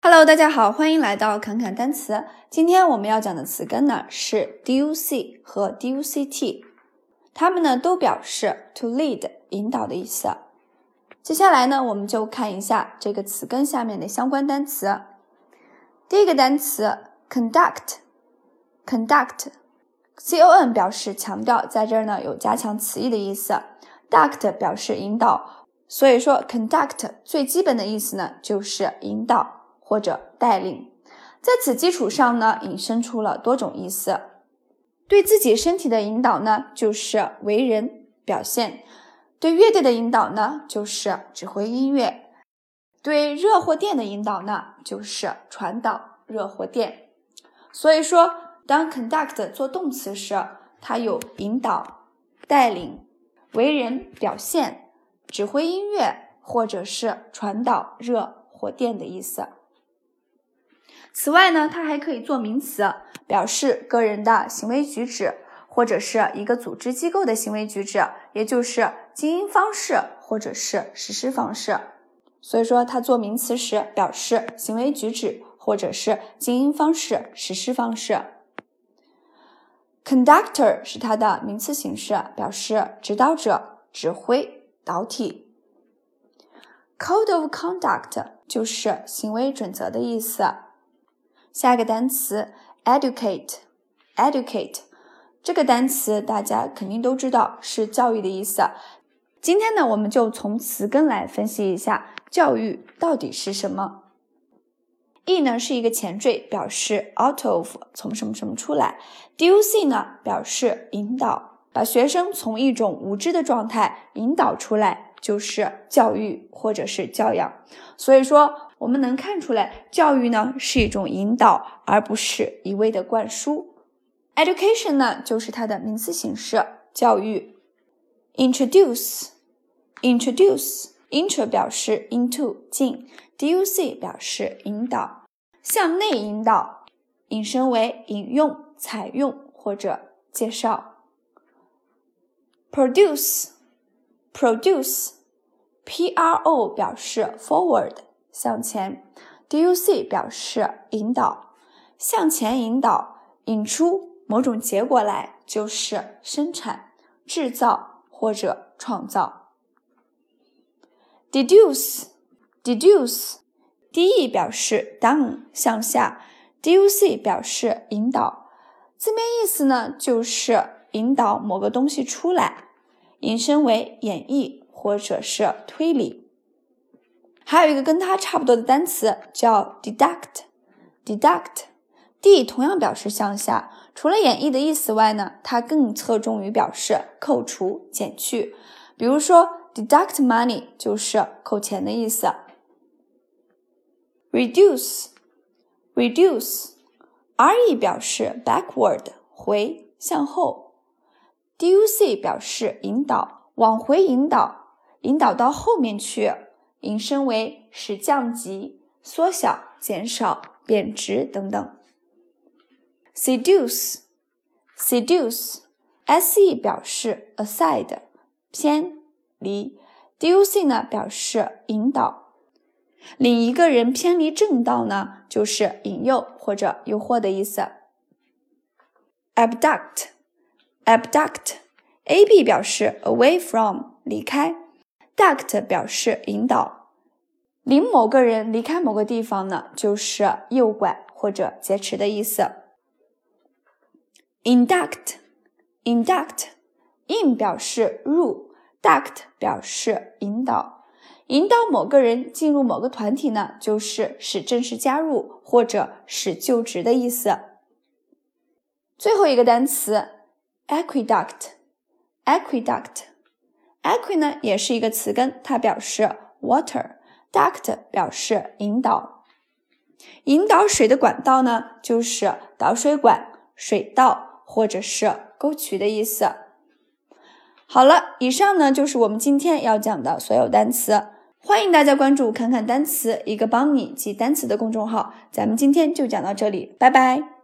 Hello，大家好，欢迎来到侃侃单词。今天我们要讲的词根呢是 duc 和 duct，它们呢都表示 to lead 引导的意思。接下来呢，我们就看一下这个词根下面的相关单词。第一个单词 conduct，conduct，c o n 表示强调，在这儿呢有加强词义的意思，duct 表示引导，所以说 conduct 最基本的意思呢就是引导。或者带领，在此基础上呢，引申出了多种意思。对自己身体的引导呢，就是为人表现；对乐队的引导呢，就是指挥音乐；对热或电的引导呢，就是传导热或电。所以说，当 conduct 做动词时，它有引导、带领、为人表现、指挥音乐或者是传导热或电的意思。此外呢，它还可以做名词，表示个人的行为举止，或者是一个组织机构的行为举止，也就是经营方式或者是实施方式。所以说，它做名词时表示行为举止或者是经营方式、实施方式。Conductor 是它的名词形式，表示指导者、指挥、导体。Code of conduct 就是行为准则的意思。下一个单词 educate，educate 这个单词大家肯定都知道是教育的意思。今天呢，我们就从词根来分析一下教育到底是什么。e 呢是一个前缀，表示 out of 从什么什么出来。duc 呢表示引导，把学生从一种无知的状态引导出来，就是教育或者是教养。所以说。我们能看出来，教育呢是一种引导，而不是一味的灌输。Education 呢就是它的名词形式，教育。Introduce，introduce，intro 表示 into 进，duc 表示引导，向内引导，引申为引用、采用或者介绍。Produce produce，P-R-O 表示 forward。向前，duc 表示引导，向前引导，引出某种结果来，就是生产、制造或者创造。deduce，deduce，de 表示 down 向下，duc 表示引导，字面意思呢就是引导某个东西出来，引申为演绎或者是推理。还有一个跟它差不多的单词叫 deduct，deduct，d 同样表示向下，除了演绎的意思外呢，它更侧重于表示扣除、减去。比如说 deduct money 就是扣钱的意思。reduce，reduce，re 表示 backward 回向后，duc 表示引导往回引导，引导到后面去。引申为使降级、缩小、减少、贬值等等。seduce，seduce，se 表示 aside 偏离，duc 呢表示引导，领一个人偏离正道呢就是引诱或者诱惑的意思。abduct abduct，ab 表示 away from 离开。duct 表示引导，领某个人离开某个地方呢，就是诱拐或者劫持的意思。induct，induct，in 表示入，duct 表示引导，引导某个人进入某个团体呢，就是使正式加入或者使就职的意思。最后一个单词 aqueduct，aqueduct，aqu 呢也是一个词根，它表示 water，duct 表示引导，引导水的管道呢就是导水管、水道或者是沟渠的意思。好了，以上呢就是我们今天要讲的所有单词，欢迎大家关注“侃侃单词”一个帮你记单词的公众号。咱们今天就讲到这里，拜拜。